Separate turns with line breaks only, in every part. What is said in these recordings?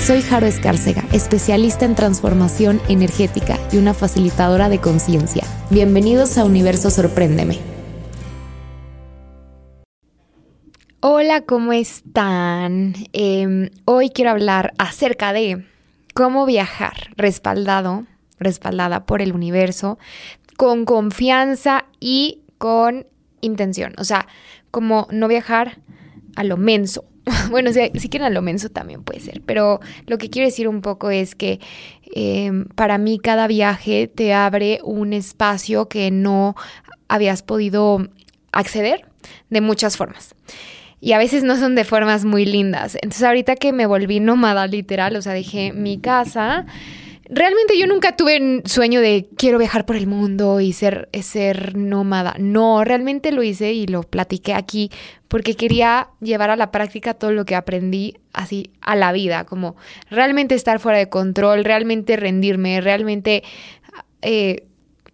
Soy Jaro Escárcega, especialista en transformación energética y una facilitadora de conciencia. Bienvenidos a Universo Sorpréndeme. Hola, ¿cómo están? Em, hoy quiero hablar acerca de cómo viajar respaldado, respaldada por el universo, con confianza y con intención. O sea, como no viajar a lo menso. Bueno, si, si quieren a lo menso también puede ser, pero lo que quiero decir un poco es que em, para mí cada viaje te abre un espacio que no habías podido acceder de muchas formas y a veces no son de formas muy lindas. Entonces ahorita que me volví nómada literal, o sea, dije, mi casa, realmente yo nunca tuve sueño de quiero viajar por el mundo y ser, ser nómada. No, realmente lo hice y lo platiqué aquí porque quería llevar a la práctica todo lo que aprendí así a la vida, como realmente estar fuera de control, realmente rendirme, realmente... Eh,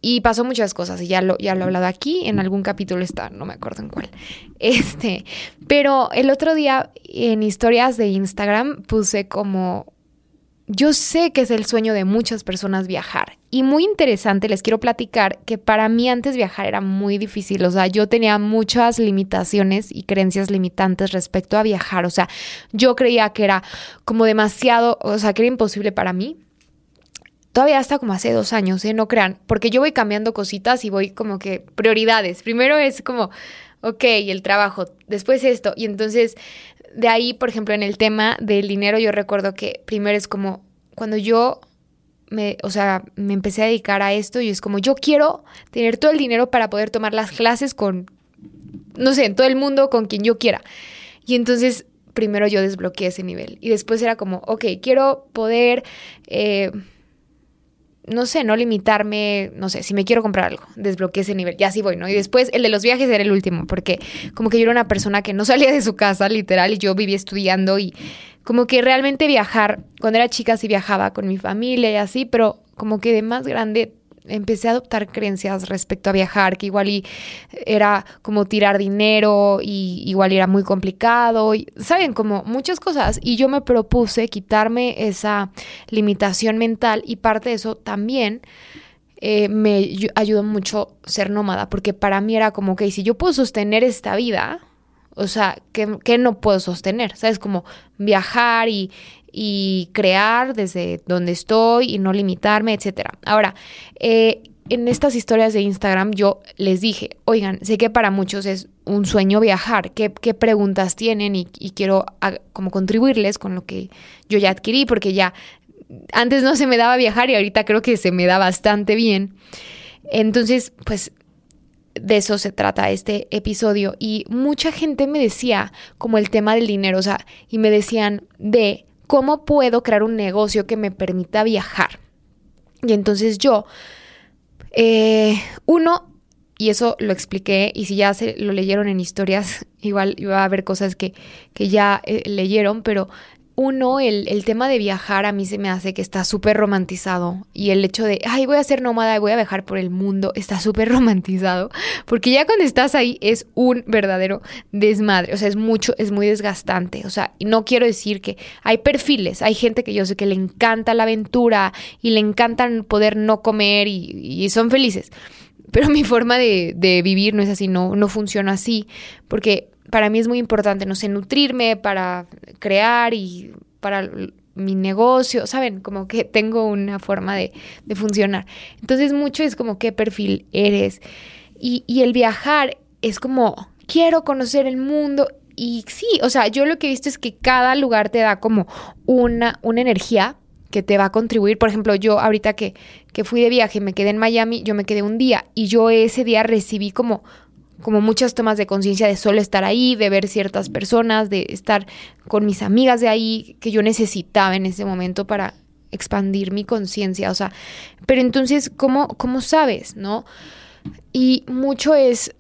y pasó muchas cosas y ya lo, ya lo he hablado aquí, en algún capítulo está, no me acuerdo en cuál. Este, pero el otro día en historias de Instagram puse como, yo sé que es el sueño de muchas personas viajar. Y muy interesante, les quiero platicar que para mí antes viajar era muy difícil. O sea, yo tenía muchas limitaciones y creencias limitantes respecto a viajar. O sea, yo creía que era como demasiado, o sea, que era imposible para mí todavía hasta como hace dos años, ¿eh? No crean, porque yo voy cambiando cositas y voy como que prioridades. Primero es como, ok, el trabajo, después esto. Y entonces, de ahí, por ejemplo, en el tema del dinero, yo recuerdo que primero es como, cuando yo me, o sea, me empecé a dedicar a esto y es como, yo quiero tener todo el dinero para poder tomar las clases con, no sé, en todo el mundo, con quien yo quiera. Y entonces, primero yo desbloqueé ese nivel. Y después era como, ok, quiero poder... Eh, no sé, no limitarme, no sé, si me quiero comprar algo, desbloqueé ese nivel, ya sí voy, ¿no? Y después el de los viajes era el último, porque como que yo era una persona que no salía de su casa, literal, y yo vivía estudiando y como que realmente viajar, cuando era chica sí viajaba con mi familia y así, pero como que de más grande empecé a adoptar creencias respecto a viajar, que igual y era como tirar dinero y igual era muy complicado, y, saben, como muchas cosas. Y yo me propuse quitarme esa limitación mental y parte de eso también eh, me ayudó mucho ser nómada, porque para mí era como que si yo puedo sostener esta vida, o sea, ¿qué, no puedo sostener? ¿Sabes? Como viajar y, y crear desde donde estoy y no limitarme, etcétera. Ahora, eh, en estas historias de Instagram yo les dije, oigan, sé que para muchos es un sueño viajar, ¿qué, preguntas tienen? Y, quiero como contribuirles con lo que yo ya adquirí, porque ya antes no se me daba viajar y ahorita creo que se me da bastante bien. Entonces, pues de eso se trata este episodio. Y mucha gente me decía como el tema del dinero, o sea, y me decían de ¿cómo puedo crear un negocio que me permita viajar? Y entonces yo, eh, uno, y eso lo expliqué, y si ya se lo leyeron en historias, igual iba a haber cosas que, que ya eh, leyeron, pero uno, el, el, tema de viajar a mí se me hace que está súper romantizado y el hecho de, ay, voy a ser nómada y voy a viajar por el mundo, está súper romantizado, porque ya cuando estás ahí es un verdadero desmadre, o sea, es mucho, es muy desgastante, o sea, no quiero decir que hay perfiles, hay gente que yo sé que le encanta la aventura y le encantan poder no comer y, y son felices, pero mi forma de, de vivir no es así, no, no funciona así, porque para mí es muy importante, no sé, nutrirme para crear y para mi negocio, ¿saben? Como que tengo una forma de, funcionar. Entonces mucho es como qué perfil eres. Y, y el viajar es como, quiero conocer el mundo. Y sí, o sea, yo lo que he visto es que cada lugar te da como una, una energía que te va a contribuir. Por ejemplo, yo ahorita que, que fui de viaje, me quedé en Miami, yo me quedé un día y yo ese día recibí como como muchas tomas de conciencia de solo estar ahí, de ver ciertas personas, de estar con mis amigas de ahí que yo necesitaba en ese momento para expandir mi conciencia, o sea, pero entonces, ¿cómo, ¿cómo sabes, no? Y mucho es,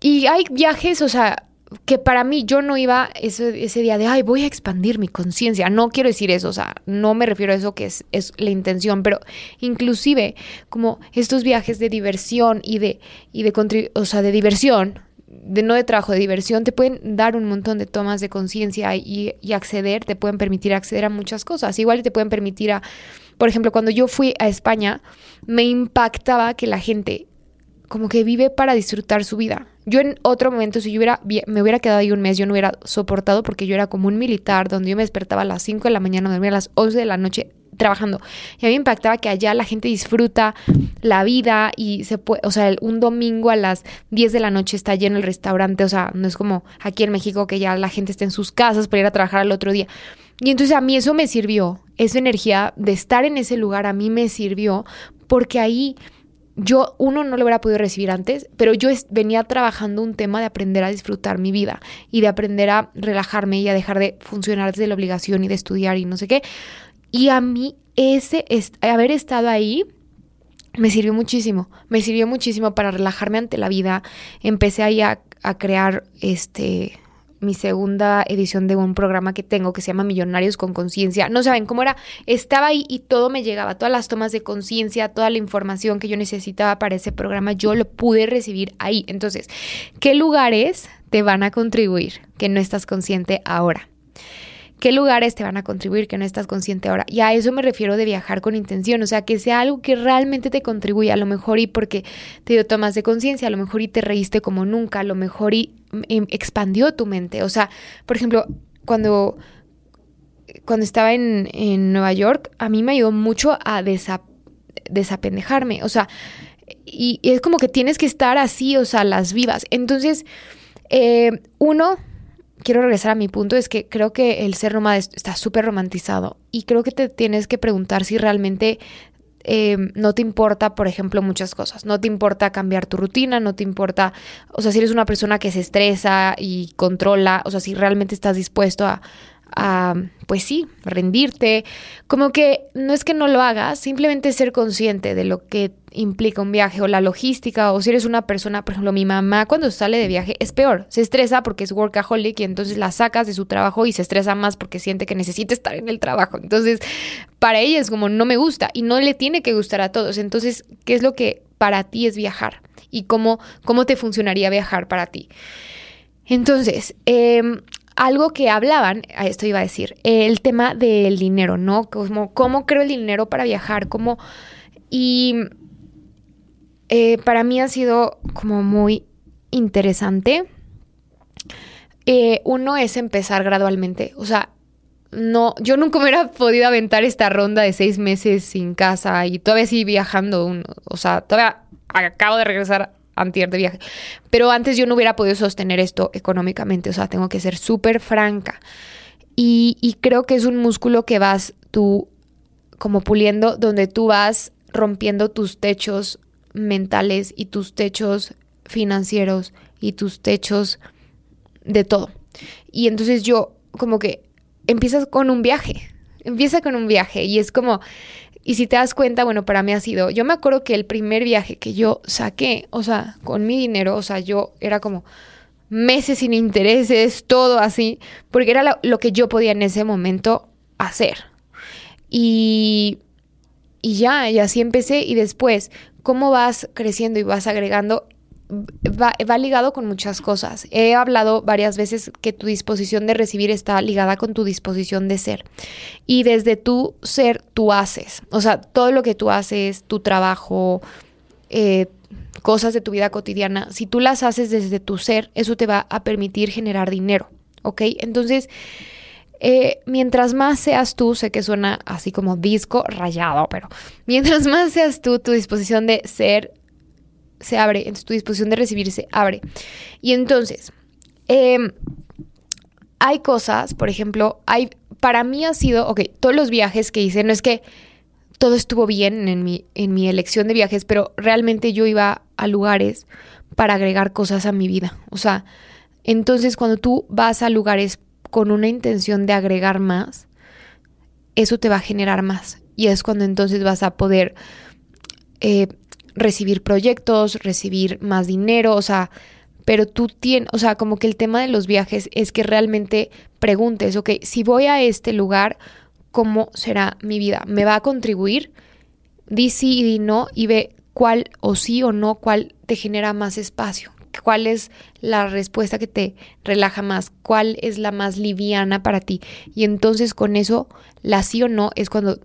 y hay viajes, o sea, que para mí yo no iba ese, ese día de, ay, voy a expandir mi conciencia. No quiero decir eso, o sea, no me refiero a eso que es, es la intención, pero inclusive como estos viajes de diversión y de, y de, o sea, de diversión, de no de trabajo, de diversión, te pueden dar un montón de tomas de conciencia y, y, acceder, te pueden permitir acceder a muchas cosas. Igual te pueden permitir a, por ejemplo, cuando yo fui a España, me impactaba que la gente como que vive para disfrutar su vida. Yo en otro momento, si yo hubiera, me hubiera quedado ahí un mes, yo no hubiera soportado porque yo era como un militar, donde yo me despertaba a las 5 de la mañana, dormía a las 11 de la noche trabajando. Y a mí me impactaba que allá la gente disfruta la vida y se puede, o sea, un domingo a las 10 de la noche está lleno el restaurante, o sea, no es como aquí en México que ya la gente está en sus casas para ir a trabajar al otro día. Y entonces a mí eso me sirvió, esa energía de estar en ese lugar a mí me sirvió porque ahí yo, uno, no lo hubiera podido recibir antes, pero yo venía trabajando un tema de aprender a disfrutar mi vida y de aprender a relajarme y a dejar de funcionar desde la obligación y de estudiar y no sé qué. Y a mí ese, haber estado ahí, me sirvió muchísimo, me sirvió muchísimo para relajarme ante la vida. Empecé ahí a, a crear este mi segunda edición de un programa que tengo que se llama Millonarios con Conciencia. No saben cómo era, estaba ahí y todo me llegaba, todas las tomas de conciencia, toda la información que yo necesitaba para ese programa, yo lo pude recibir ahí. Entonces, ¿qué lugares te van a contribuir que no estás consciente ahora? qué lugares te van a contribuir que no estás consciente ahora. Y a eso me refiero de viajar con intención, o sea, que sea algo que realmente te contribuya, a lo mejor y porque te dio tomas de conciencia, a lo mejor y te reíste como nunca, a lo mejor y expandió tu mente. O sea, por ejemplo, cuando, cuando estaba en, Nueva York, a mí me ayudó mucho a desapendejarme, o sea, y, es como que tienes que estar así, o sea, las vivas. Entonces, eh, uno, quiero regresar a mi punto, es que creo que el ser nómada está súper romantizado y creo que te tienes que preguntar si realmente eh, no te importa, por ejemplo, muchas cosas. No te importa cambiar tu rutina, no te importa, o sea, si eres una persona que se estresa y controla, o sea, si realmente estás dispuesto a, pues sí, rendirte. Como que no es que no lo hagas, simplemente ser consciente de lo que implica un viaje o la logística, o si eres una persona, por ejemplo, mi mamá cuando sale de viaje es peor, se estresa porque es workaholic y entonces la sacas de su trabajo y se estresa más porque siente que necesita estar en el trabajo. Entonces, para ella es como no me gusta y no le tiene que gustar a todos. Entonces, ¿qué es lo que para ti es viajar? ¿Y cómo, cómo te funcionaría viajar para ti? Entonces, eh, algo que hablaban, a esto iba a decir, el tema del dinero, ¿no? Como cómo creo el dinero para viajar, cómo... Y eh, para mí ha sido como muy interesante. Eh, uno es empezar gradualmente, o sea, no, yo nunca hubiera podido aventar esta ronda de seis meses sin casa y todavía sí viajando, o sea, todavía acabo de regresar antier de viaje. Pero antes yo no hubiera podido sostener esto económicamente, o sea, tengo que ser súper franca. Y, y creo que es un músculo que vas tú como puliendo, donde tú vas rompiendo tus techos mentales y tus techos financieros y tus techos de todo. Y entonces yo como que empiezas con un viaje, empieza con un viaje y es como y si te das cuenta, bueno, para mí ha sido, yo me acuerdo que el primer viaje que yo saqué, o sea, con mi dinero, o sea, yo era como meses sin intereses, todo así, porque era lo, que yo podía en ese momento hacer. Y, y ya, y así empecé y después, ¿cómo vas creciendo y vas agregando? Va, ligado con muchas cosas. He hablado varias veces que tu disposición de recibir está ligada con tu disposición de ser. Y desde tu ser, tú haces. O sea, todo lo que tú haces, tu trabajo, eh, cosas de tu vida cotidiana, si tú las haces desde tu ser, eso te va a permitir generar dinero. ¿Ok? Entonces... Eh, mientras más seas tú, sé que suena así como disco rayado, pero mientras más seas tú, tu disposición de ser, se abre, entonces tu disposición de recibir se abre. Y entonces, em, hay cosas, por ejemplo, hay, para mí ha sido, ok, todos los viajes que hice, no es que todo estuvo bien en mi, en mi elección de viajes, pero realmente yo iba a lugares para agregar cosas a mi vida. O sea, entonces cuando tú vas a lugares con una intención de agregar más, eso te va a generar más. Y es cuando entonces vas a poder eh, recibir proyectos, recibir más dinero, o sea, pero tú tienes, o sea, como que el tema de los viajes es que realmente preguntes, ok, si voy a este lugar, ¿cómo será mi vida? ¿Me va a contribuir? Di sí y di no y ve cuál o sí o no, cuál te genera más espacio, cuál es la respuesta que te relaja más, cuál es la más liviana para ti. Y entonces con eso, la sí o no es cuando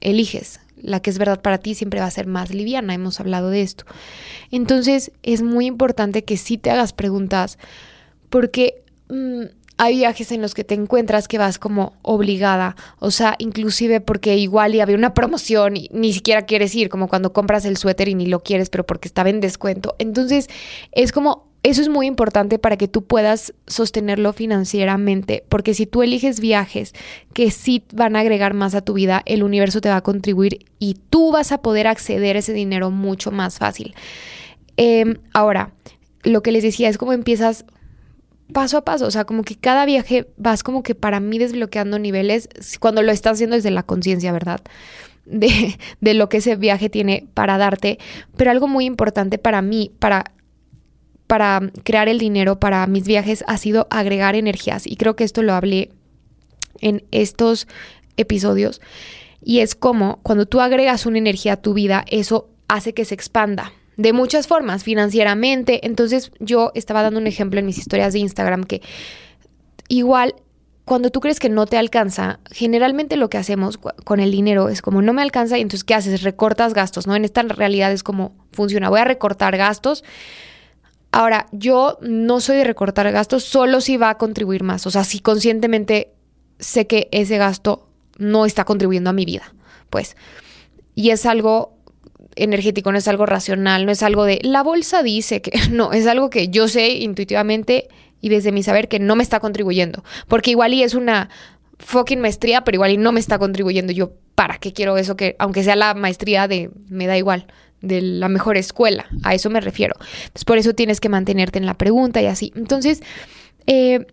eliges. La que es verdad para ti siempre va a ser más liviana, hemos hablado de esto. Entonces es muy importante que sí te hagas preguntas porque... Mm, hay viajes en los que te encuentras que vas como obligada, o sea, inclusive porque igual y había una promoción y ni siquiera quieres ir, como cuando compras el suéter y ni lo quieres, pero porque estaba en descuento. Entonces, es como eso es muy importante para que tú puedas sostenerlo financieramente, porque si tú eliges viajes que sí van a agregar más a tu vida, el universo te va a contribuir y tú vas a poder acceder a ese dinero mucho más fácil. Em, ahora, lo que les decía es como empiezas paso a paso, o sea, como que cada viaje vas como que para mí desbloqueando niveles cuando lo estás haciendo desde la conciencia, ¿verdad? De, de, lo que ese viaje tiene para darte, pero algo muy importante para mí, para, para crear el dinero para mis viajes, ha sido agregar energías y creo que esto lo hablé en estos episodios y es como cuando tú agregas una energía a tu vida, eso hace que se expanda de muchas formas, financieramente. Entonces yo estaba dando un ejemplo en mis historias de Instagram que igual cuando tú crees que no te alcanza, generalmente lo que hacemos con el dinero es como no me alcanza y entonces ¿qué haces? Recortas gastos, ¿no? En esta realidad es como funciona, voy a recortar gastos. Ahora, yo no soy de recortar gastos, solo si va a contribuir más, o sea, si conscientemente sé que ese gasto no está contribuyendo a mi vida, pues. Y es algo energético, no es algo racional, no es algo de la bolsa dice que no, es algo que yo sé intuitivamente y desde mi saber que no me está contribuyendo, porque igual y es una fucking maestría, pero igual y no me está contribuyendo. Yo, ¿para qué quiero eso? Que aunque sea la maestría de, me da igual, de la mejor escuela, a eso me refiero. Entonces, por eso tienes que mantenerte en la pregunta y así. Entonces, eh,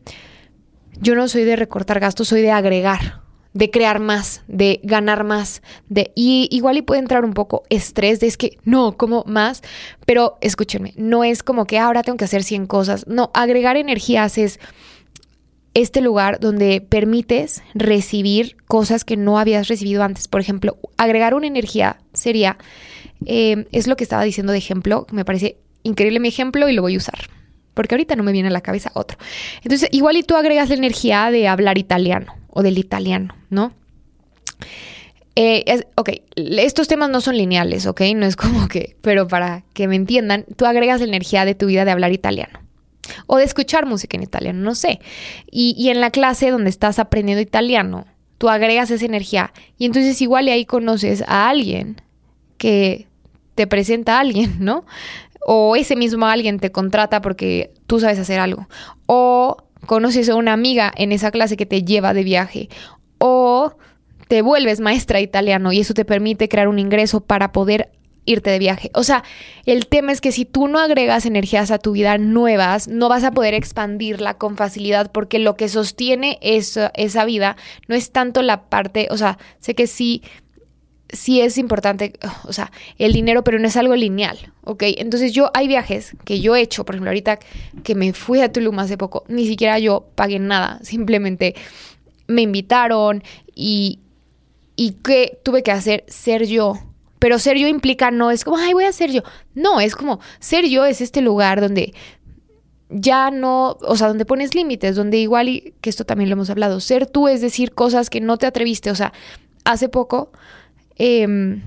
yo no soy de recortar gastos, soy de agregar de crear más, de ganar más, de y igual y puede entrar un poco estrés de es que no, como más, pero escúchenme, no es como que ahora tengo que hacer 100 cosas, no, agregar energías es este lugar donde permites recibir cosas que no habías recibido antes. Por ejemplo, agregar una energía sería, eh, es lo que estaba diciendo de ejemplo, me parece increíble mi ejemplo y lo voy a usar, porque ahorita no me viene a la cabeza otro. Entonces, igual y tú agregas la energía de hablar italiano o del italiano, ¿no? Eh, ok, estos temas no son lineales, ¿ok? No es como que, pero para que me entiendan, tú agregas la energía de tu vida de hablar italiano o de escuchar música en italiano, no sé. Y, y en la clase donde estás aprendiendo italiano, tú agregas esa energía y entonces igual y ahí conoces a alguien que te presenta a alguien, ¿no? O ese mismo alguien te contrata porque tú sabes hacer algo. O conoces a una amiga en esa clase que te lleva de viaje o te vuelves maestra italiano y eso te permite crear un ingreso para poder irte de viaje. O sea, el tema es que si tú no agregas energías a tu vida nuevas, no vas a poder expandirla con facilidad porque lo que sostiene esa, esa vida no es tanto la parte, o sea, sé que sí sí es importante, o sea, el dinero, pero no es algo lineal, ¿ok? Entonces yo, hay viajes que yo he hecho, por ejemplo, ahorita que me fui a Tulum hace poco, ni siquiera yo pagué nada, simplemente me invitaron y, y ¿qué tuve que hacer? Ser yo. Pero ser yo implica no es como, ay, voy a ser yo. No, es como, ser yo es este lugar donde ya no, o sea, donde pones límites, donde igual, y que esto también lo hemos hablado, ser tú es decir cosas que no te atreviste, o sea, hace poco Em,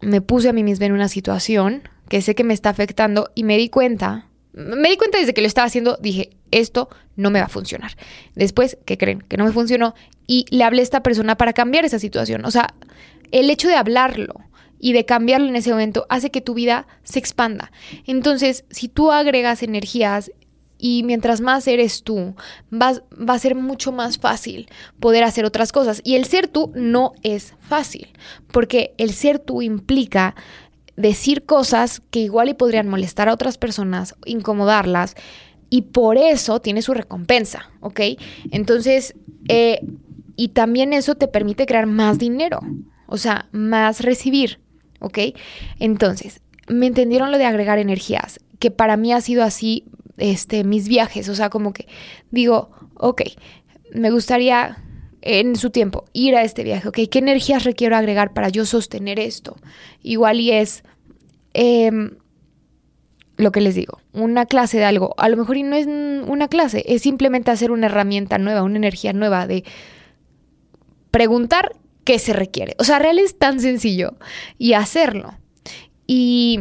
me puse a mí misma en una situación que sé que me está afectando y me di cuenta, me di cuenta desde que lo estaba haciendo, dije, esto no me va a funcionar. Después, ¿qué creen? Que no me funcionó y le hablé a esta persona para cambiar esa situación. O sea, el hecho de hablarlo y de cambiarlo en ese momento hace que tu vida se expanda. Entonces, si tú agregas energías y mientras más eres tú, va a ser mucho más fácil poder hacer otras cosas. Y el ser tú no es fácil, porque el ser tú implica decir cosas que igual y podrían molestar a otras personas, incomodarlas, y por eso tiene su recompensa, ¿ok? Entonces, eh, y también eso te permite crear más dinero, o sea, más recibir. ¿ok? Entonces, me entendieron lo de agregar energías, que para mí ha sido así, este, mis viajes, o sea, como que digo, ok, me gustaría en su tiempo ir a este viaje, ok, ¿qué energías requiero agregar para yo sostener esto? Igual y es... Em, lo que les digo, una clase de algo, a lo mejor y no es una clase, es simplemente hacer una herramienta nueva, una energía nueva de preguntar qué se requiere. O sea, real es tan sencillo y hacerlo. Y,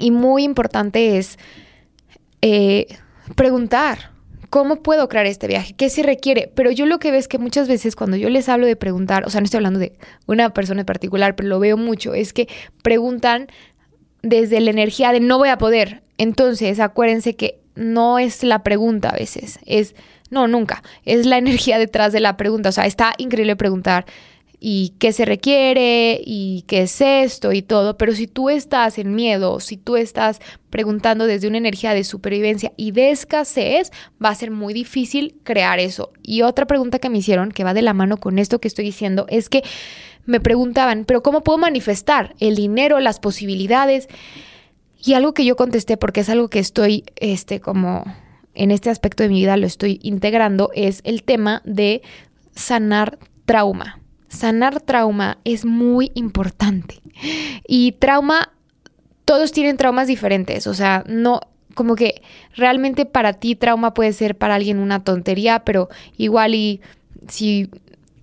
muy importante es eh, preguntar. ¿Cómo puedo crear este viaje? ¿Qué se requiere? Pero yo lo que veo es que muchas veces cuando yo les hablo de preguntar, o sea, no estoy hablando de una persona en particular, pero lo veo mucho, es que preguntan desde la energía de no voy a poder. Entonces, acuérdense que no es la pregunta a veces, es, no, nunca, es la energía detrás de la pregunta. O sea, está increíble preguntar, y qué se requiere y qué es esto y todo, pero si tú estás en miedo, si tú estás preguntando desde una energía de supervivencia y de escasez, va a ser muy difícil crear eso. Y otra pregunta que me hicieron, que va de la mano con esto que estoy diciendo, es que me preguntaban, pero ¿cómo puedo manifestar el dinero, las posibilidades? Y algo que yo contesté, porque es algo que estoy, este, como en este aspecto de mi vida lo estoy integrando, es el tema de sanar trauma sanar trauma es muy importante. Y trauma, todos tienen traumas diferentes, o sea, no, como que realmente para ti trauma puede ser para alguien una tontería, pero igual y si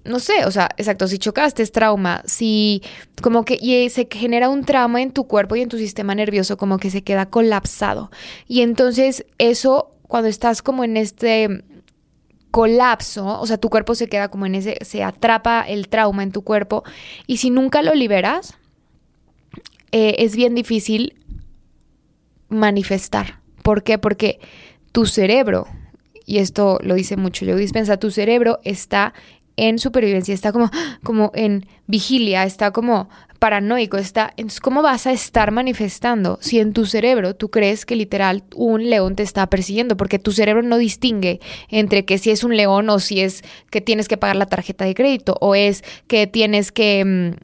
no sé, o sea, exacto, si chocaste es trauma, si como que y se genera un trauma en tu cuerpo y en tu sistema nervioso, como que se queda colapsado. Y entonces eso, cuando estás como en este colapso, o sea, tu cuerpo se queda como en ese, se atrapa el trauma en tu cuerpo y si nunca lo liberas, eh, es bien difícil manifestar. ¿Por qué? Porque tu cerebro, y esto lo dice mucho yo dispensa, tu cerebro está en supervivencia, está como, como en vigilia, está como paranoico, está, entonces ¿cómo vas a estar manifestando si en tu cerebro tú crees que literal un león te está persiguiendo? Porque tu cerebro no distingue entre que si es un león o si es que tienes que pagar la tarjeta de crédito o es que tienes que mm,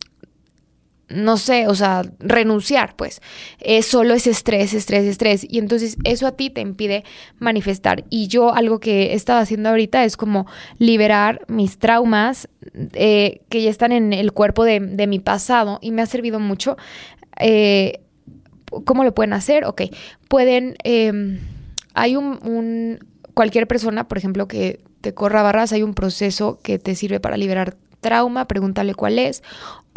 no sé, o sea, renunciar, pues. Es solo es estrés, estrés, estrés. Y entonces eso a ti te impide manifestar. Y yo algo que he estado haciendo ahorita es como liberar mis traumas eh, que ya están en el cuerpo de, mi pasado y me ha servido mucho. Eh, ¿Cómo lo pueden hacer? Ok, pueden, em, hay un, un, cualquier persona, por ejemplo, que te corra barras, hay un proceso que te sirve para liberar trauma, pregúntale cuál es.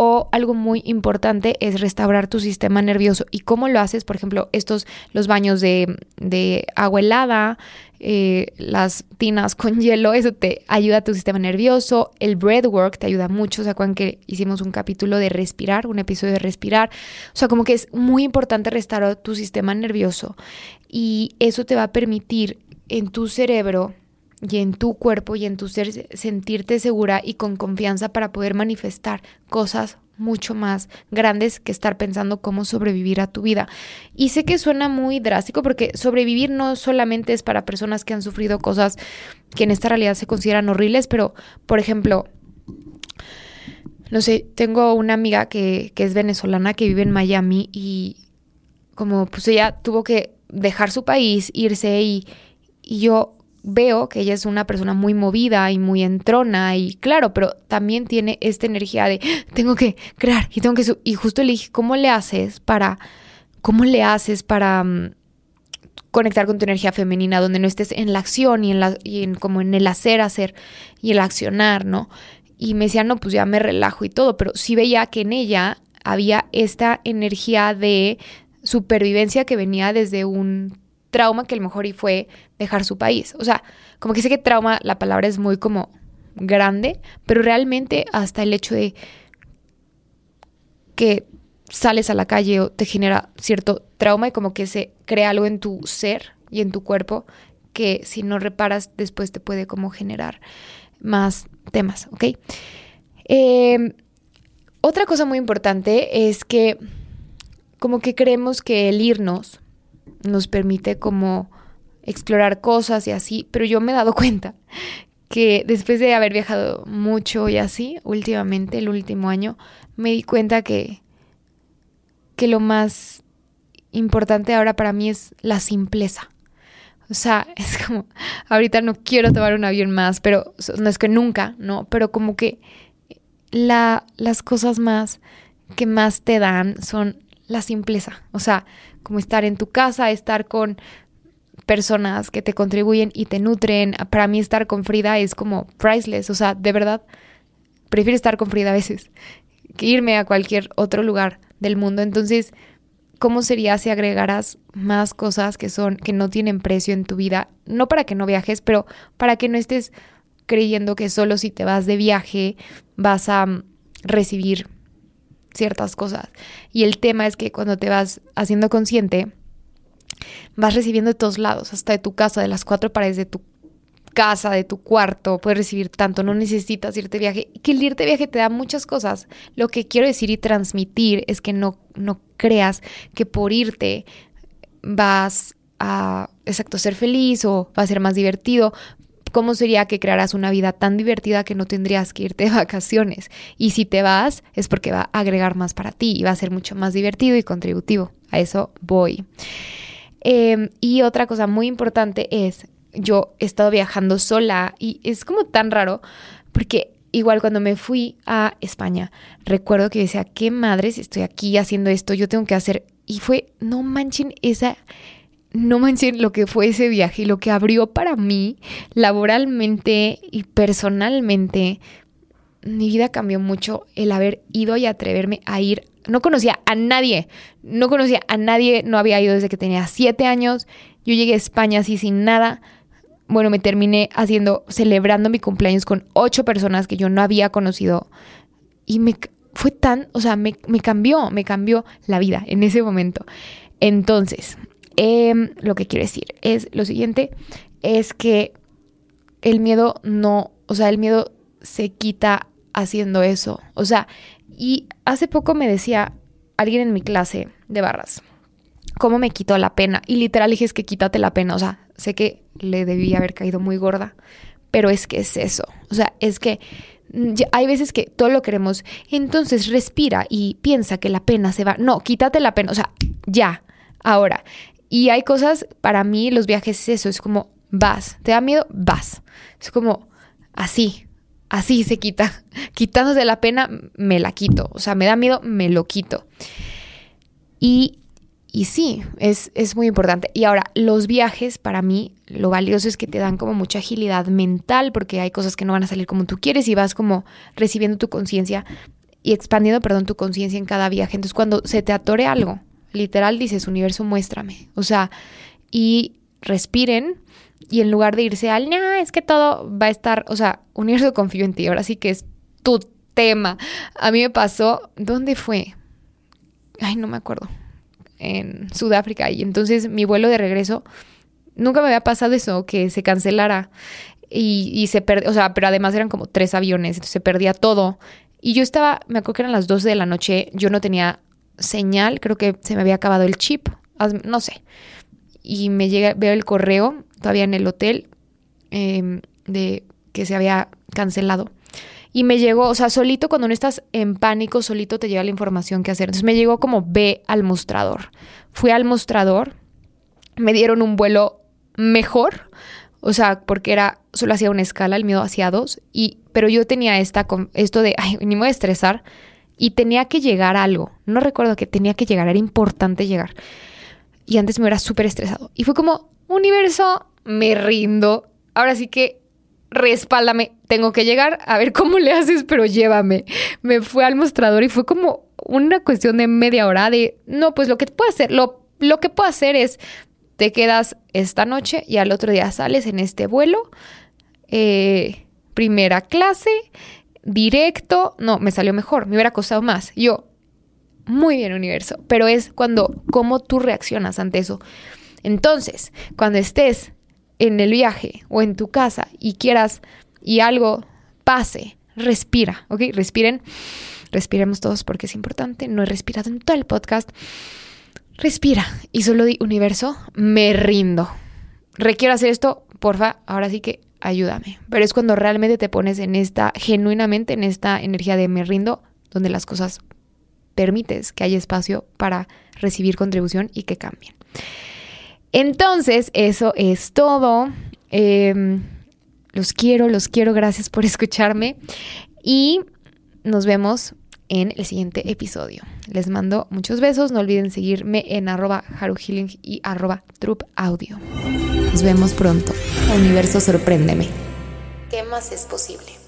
O algo muy importante es restaurar tu sistema nervioso. ¿Y cómo lo haces? Por ejemplo, estos, los baños de, de agua helada, eh, las tinas con hielo, eso te ayuda a tu sistema nervioso. El breathwork te ayuda mucho. ¿Se acuerdan que hicimos un capítulo de respirar, un episodio de respirar? O sea, como que es muy importante restaurar tu sistema nervioso. Y eso te va a permitir en tu cerebro y en tu cuerpo y en tu ser sentirte segura y con confianza para poder manifestar cosas mucho más grandes que estar pensando cómo sobrevivir a tu vida. Y sé que suena muy drástico porque sobrevivir no solamente es para personas que han sufrido cosas que en esta realidad se consideran horribles, pero por ejemplo, no sé, tengo una amiga que, que es venezolana que vive en Miami y como pues ella tuvo que dejar su país, irse y, y yo veo que ella es una persona muy movida y muy entrona y claro, pero también tiene esta energía de tengo que crear y tengo que y justo le dije, ¿cómo le haces para cómo le haces para mm, conectar con tu energía femenina donde no estés en la acción y en la y en como en el hacer hacer y el accionar, ¿no? Y me decía, "No, pues ya me relajo y todo", pero sí veía que en ella había esta energía de supervivencia que venía desde un trauma que a lo mejor y fue dejar su país. O sea, como que sé que trauma, la palabra es muy como grande, pero realmente hasta el hecho de que sales a la calle o te genera cierto trauma y como que se crea algo en tu ser y en tu cuerpo que si no reparas después te puede como generar más temas, ¿ok? Em, otra cosa muy importante es que como que creemos que el irnos nos permite como explorar cosas y así, pero yo me he dado cuenta que después de haber viajado mucho y así, últimamente, el último año, me di cuenta que que lo más importante ahora para mí es la simpleza. O sea, es como, ahorita no quiero tomar un avión más, pero no es que nunca, ¿no? Pero como que la, las cosas más que más te dan son la simpleza. O sea, como estar en tu casa, estar con personas que te contribuyen y te nutren. Para mí estar con Frida es como priceless. O sea, de verdad, prefiero estar con Frida a veces que irme a cualquier otro lugar del mundo. Entonces, ¿cómo sería si agregaras más cosas que son, que no tienen precio en tu vida? No para que no viajes, pero para que no estés creyendo que solo si te vas de viaje vas a mm, recibir ciertas cosas. Y el tema es que cuando te vas haciendo consciente, vas recibiendo de todos lados, hasta de tu casa, de las cuatro paredes de tu casa, de tu cuarto, puedes recibir tanto, no necesitas irte de viaje. Que el irte viaje te da muchas cosas. Lo que quiero decir y transmitir es que no, no creas que por irte vas a, exacto, ser feliz o va a ser más divertido. ¿Cómo sería que crearas una vida tan divertida que no tendrías que irte de vacaciones? Y si te vas, es porque va a agregar más para ti y va a ser mucho más divertido y contributivo. A eso voy. Em, y otra cosa muy importante es yo he estado viajando sola y es como tan raro porque igual cuando me fui a España, recuerdo que decía, qué madres, estoy aquí haciendo esto, yo tengo que hacer. Y fue, no manchen esa, no manchen lo que fue ese viaje y lo que abrió para mí laboralmente y personalmente. Mi vida cambió mucho el haber ido y atreverme a ir. No conocía a nadie, no conocía a nadie, no había ido desde que tenía siete años. Yo llegué a España así sin nada bueno, me terminé haciendo, celebrando mi cumpleaños con ocho personas que yo no había conocido. Y me fue tan, o sea, me, cambió, me cambió la vida en ese momento. Entonces, em, lo que quiero decir es lo siguiente, es que el miedo no, o sea, el miedo se quita haciendo eso. O sea, y hace poco me decía alguien en mi clase de barras, ¿cómo me quitó la pena? Y literal dije, es que quítate la pena, o sea, sé que le debía haber caído muy gorda, pero es que es eso, o sea, es que hay veces que todo lo queremos, entonces respira y piensa que la pena se va, no, quítate la pena, o sea, ya, ahora. Y hay cosas, para mí los viajes es eso, es como vas, te da miedo, vas, es como así, así se quita, quitándose la pena, me la quito, o sea, me da miedo, me lo quito. Y y sí, es, es, muy importante. Y ahora, los viajes, para mí, lo valioso es que te dan como mucha agilidad mental, porque hay cosas que no van a salir como tú quieres y vas como recibiendo tu conciencia y expandiendo, perdón, tu conciencia en cada viaje. Entonces, cuando se te atore algo, literal dices, universo, muéstrame. O sea, y respiren y en lugar de irse al, no, es que todo va a estar, o sea, universo confío en ti, ahora sí que es tu tema. A mí me pasó, ¿dónde fue? Ay, no me acuerdo en Sudáfrica y entonces mi vuelo de regreso nunca me había pasado eso, que se cancelara y, se perdió, o sea, pero además eran como tres aviones, entonces se perdía todo. Y yo estaba, me acuerdo que eran las 12 de la noche, yo no tenía señal, creo que se me había acabado el chip, no sé. Y me llega, veo el correo todavía en el hotel em, de que se había cancelado. Y me llegó, o sea, solito cuando no estás en pánico, solito te llega la información que hacer. Entonces me llegó como ve al mostrador. Fui al mostrador, me dieron un vuelo mejor, o sea, porque era, solo hacía una escala, el miedo hacía dos, y, pero yo tenía esta, esto de, ay, ni me voy a estresar, y tenía que llegar algo. No recuerdo que tenía que llegar, era importante llegar. Y antes me era súper estresado. Y fue como, universo, me rindo. Ahora sí que respáldame, tengo que llegar, a ver cómo le haces, pero llévame. Me fue al mostrador y fue como una cuestión de media hora de, no, pues lo que puedo hacer, lo, lo que puedo hacer es, te quedas esta noche y al otro día sales en este vuelo, eh, primera clase, directo, no, me salió mejor, me hubiera costado más. Yo, muy bien universo, pero es cuando, cómo tú reaccionas ante eso. Entonces, cuando estés en el viaje o en tu casa y quieras y algo pase, respira, ¿ok? Respiren, respiremos todos porque es importante. No he respirado en todo el podcast. Respira y solo di universo, me rindo. Requiero hacer esto, porfa, ahora sí que ayúdame. Pero es cuando realmente te pones en esta, genuinamente en esta energía de me rindo, donde las cosas permites que haya espacio para recibir contribución y que cambien. Entonces, eso es todo. Em, los quiero, los quiero, gracias por escucharme y nos vemos en el siguiente episodio. Les mando muchos besos, no olviden seguirme en arroba haruhealing y arroba Audio. Nos vemos pronto. Universo, sorpréndeme. ¿Qué más es posible?